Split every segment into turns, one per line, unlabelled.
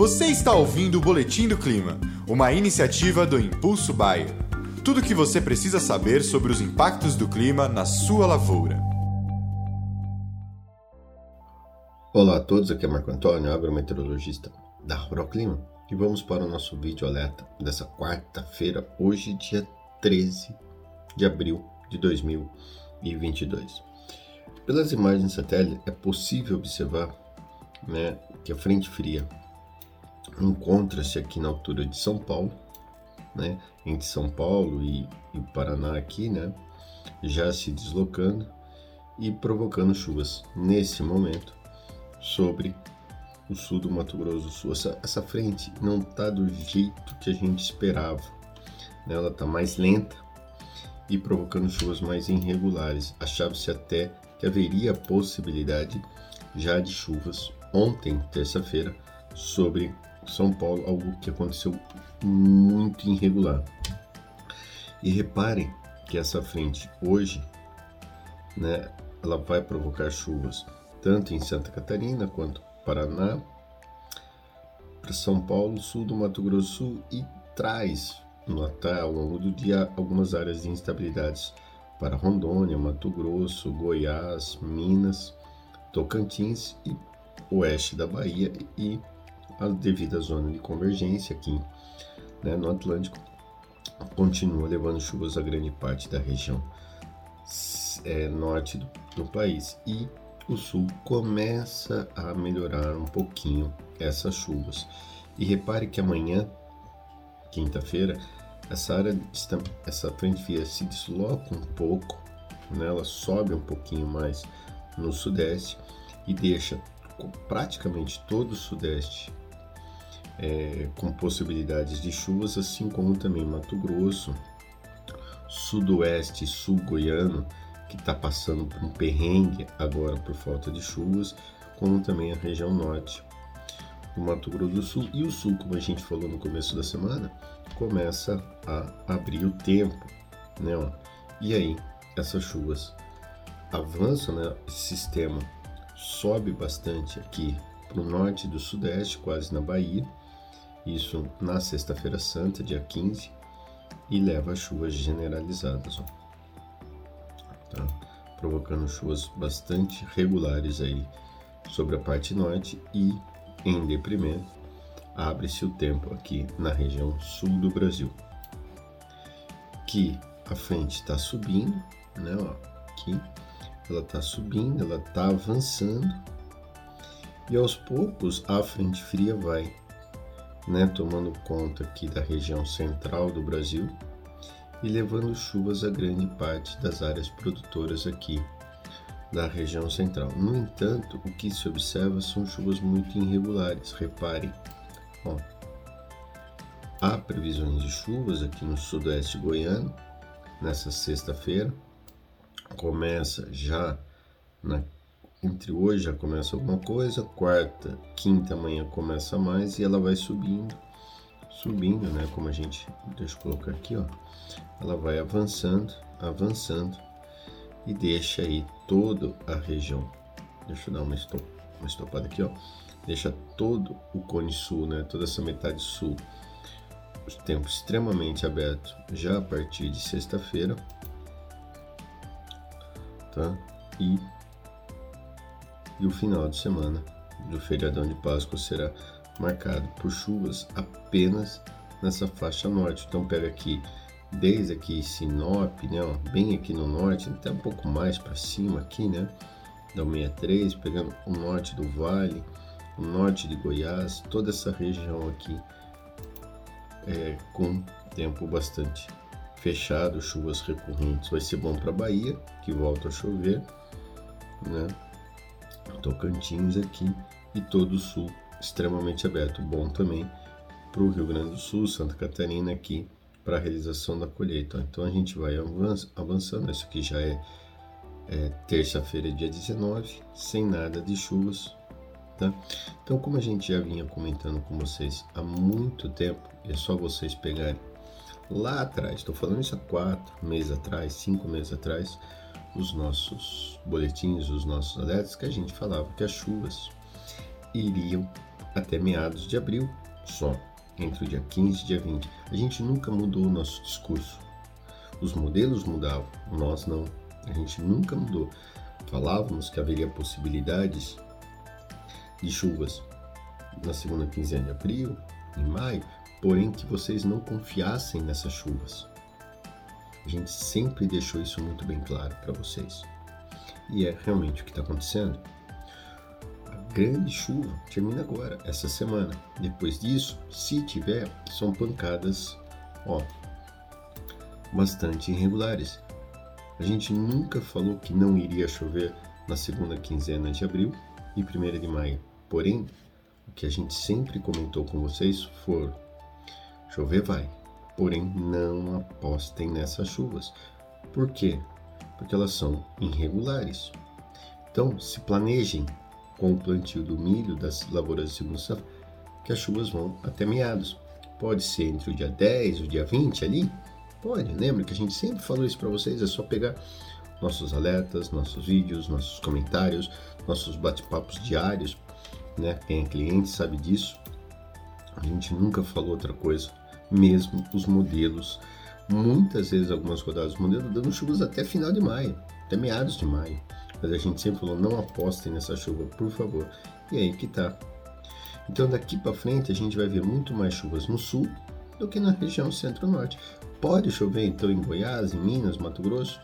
Você está ouvindo o Boletim do Clima, uma iniciativa do Impulso Bayer. Tudo o que você precisa saber sobre os impactos do clima na sua lavoura.
Olá a todos, aqui é Marco Antônio, agrometeorologista da Ruroclima, e vamos para o nosso vídeo alerta dessa quarta-feira, hoje, dia 13 de abril de 2022. Pelas imagens satélite é possível observar né, que a frente fria encontra-se aqui na altura de São Paulo, né, entre São Paulo e, e Paraná aqui, né, já se deslocando e provocando chuvas nesse momento sobre o sul do Mato Grosso do Sul. Essa, essa frente não está do jeito que a gente esperava, né, ela está mais lenta e provocando chuvas mais irregulares. Achava-se até que haveria possibilidade já de chuvas ontem, terça-feira, sobre São Paulo, algo que aconteceu muito irregular. E reparem que essa frente hoje, né, ela vai provocar chuvas tanto em Santa Catarina quanto Paraná, para São Paulo, sul do Mato Grosso Sul e traz no ao longo do dia algumas áreas de instabilidades para Rondônia, Mato Grosso, Goiás, Minas, Tocantins e oeste da Bahia e a devida zona de convergência aqui né, no Atlântico continua levando chuvas a grande parte da região é, norte do, do país e o sul começa a melhorar um pouquinho essas chuvas. E repare que amanhã, quinta-feira, essa área, essa frente fria se desloca um pouco, né? ela sobe um pouquinho mais no sudeste e deixa praticamente todo o sudeste é, com possibilidades de chuvas, assim como também Mato Grosso, sudoeste, sul goiano, que está passando por um perrengue agora por falta de chuvas, como também a região norte do Mato Grosso do Sul e o sul, como a gente falou no começo da semana, começa a abrir o tempo, né? Ó. E aí, essas chuvas avançam, né? Esse sistema sobe bastante aqui para o norte do sudeste, quase na Bahia, isso na sexta-feira santa, dia 15, e leva chuvas generalizadas, ó. Tá? provocando chuvas bastante regulares aí sobre a parte norte e em deprimento abre-se o tempo aqui na região sul do Brasil. Que a frente está subindo, né? Ó, aqui ela está subindo, ela está avançando e aos poucos a frente fria vai, né? Tomando conta aqui da região central do Brasil e levando chuvas a grande parte das áreas produtoras aqui da região central. No entanto, o que se observa são chuvas muito irregulares. Reparem, Ó, há previsões de chuvas aqui no sudoeste goiano nessa sexta-feira. Começa já na, entre hoje já começa alguma coisa, quarta, quinta amanhã começa mais e ela vai subindo, subindo, né? Como a gente deixa eu colocar aqui, ó. Ela vai avançando, avançando e deixa aí toda a região. Deixa eu dar uma, estop, uma estopada aqui, ó deixa todo o cone sul, né, toda essa metade sul, o tempo extremamente aberto já a partir de sexta-feira, tá? E, e o final de semana do feriadão de Páscoa será marcado por chuvas apenas nessa faixa norte. Então pega aqui desde aqui Sinop, né, ó, bem aqui no norte, até um pouco mais para cima aqui, né, da 63, pegando o norte do vale, o norte de Goiás, toda essa região aqui é, com tempo bastante fechado, chuvas recorrentes. Vai ser bom para Bahia, que volta a chover, né? Tocantins aqui e todo o sul extremamente aberto. Bom também para o Rio Grande do Sul, Santa Catarina aqui para a realização da colheita. Então a gente vai avançando. Isso aqui já é, é terça-feira, dia 19, sem nada de chuvas, Tá? Então, como a gente já vinha comentando com vocês há muito tempo, é só vocês pegarem lá atrás, estou falando isso há quatro meses atrás, cinco meses atrás, os nossos boletins, os nossos alertas, que a gente falava que as chuvas iriam até meados de abril só, entre o dia 15 e dia 20. A gente nunca mudou o nosso discurso. Os modelos mudavam, nós não. A gente nunca mudou. Falávamos que haveria possibilidades de chuvas na segunda quinzena de abril, em maio, porém que vocês não confiassem nessas chuvas. A gente sempre deixou isso muito bem claro para vocês. E é realmente o que está acontecendo. A grande chuva termina agora, essa semana. Depois disso, se tiver, são pancadas, ó, bastante irregulares. A gente nunca falou que não iria chover na segunda quinzena de abril e primeira de maio. Porém, o que a gente sempre comentou com vocês foi: chover vai, porém não apostem nessas chuvas. Por quê? Porque elas são irregulares. Então, se planejem com o plantio do milho das lavouras de segunda safra, que as chuvas vão até meados. Pode ser entre o dia 10 e o dia 20 ali? Pode, lembra que a gente sempre falou isso para vocês, é só pegar nossos alertas, nossos vídeos, nossos comentários, nossos bate-papos diários, né? Quem é cliente sabe disso. A gente nunca falou outra coisa mesmo os modelos, muitas vezes algumas rodadas do modelo dando chuvas até final de maio, até meados de maio. Mas a gente sempre falou, não apostem nessa chuva, por favor. E aí que tá. Então daqui para frente a gente vai ver muito mais chuvas no sul do que na região centro-norte. Pode chover então em Goiás, em Minas, Mato Grosso,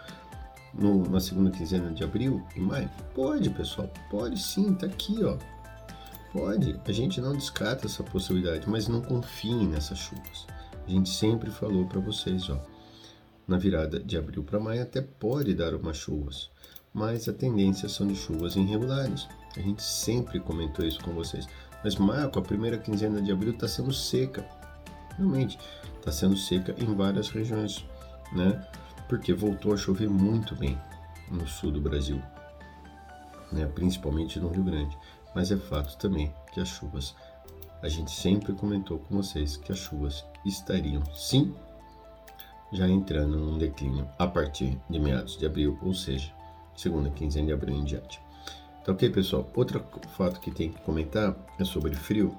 no, na segunda quinzena de abril e maio? Pode, pessoal, pode sim, tá aqui, ó. Pode, a gente não descarta essa possibilidade, mas não confiem nessas chuvas. A gente sempre falou para vocês, ó, na virada de abril para maio até pode dar umas chuvas, mas a tendência são de chuvas irregulares. A gente sempre comentou isso com vocês. Mas Marco, a primeira quinzena de abril está sendo seca. Realmente, está sendo seca em várias regiões, né? Porque voltou a chover muito bem no sul do Brasil, né? principalmente no Rio Grande. Mas é fato também que as chuvas a gente sempre comentou com vocês que as chuvas estariam, sim, já entrando num declínio a partir de meados de abril, ou seja, segunda quinzena de abril em diante. Tá ok, pessoal? Outro fato que tem que comentar é sobre frio.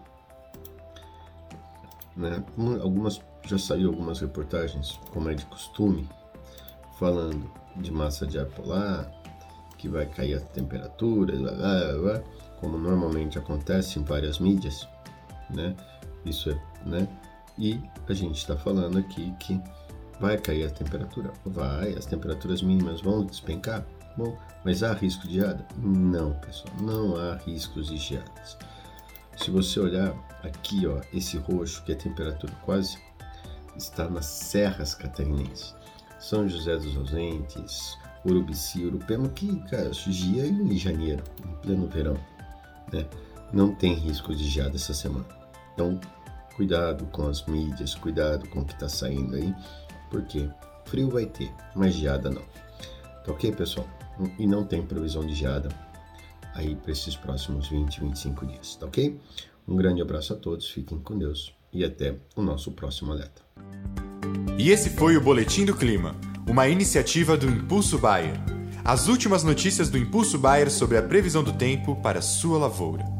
Né? Algumas já saiu algumas reportagens, como é de costume, falando de massa de ar polar, que vai cair a temperatura, blá, blá, blá, como normalmente acontece em várias mídias né? Isso é, né? E a gente está falando aqui que vai cair a temperatura? Vai, as temperaturas mínimas vão despencar? Bom, mas há risco de geada? Não, pessoal, não há riscos de geadas. Se você olhar aqui, ó, esse roxo, que é temperatura quase está nas serras catarinenses. São José dos Ausentes, Urubici, Urupema, que, cara, surgia em janeiro, em pleno verão, né? Não tem risco de geada essa semana. Então, cuidado com as mídias, cuidado com o que está saindo aí, porque frio vai ter, mas geada não. Tá ok, pessoal? E não tem previsão de geada aí para esses próximos 20, 25 dias, tá ok? Um grande abraço a todos, fiquem com Deus e até o nosso próximo alerta.
E esse foi o Boletim do Clima, uma iniciativa do Impulso Bayer. As últimas notícias do Impulso Bayer sobre a previsão do tempo para sua lavoura.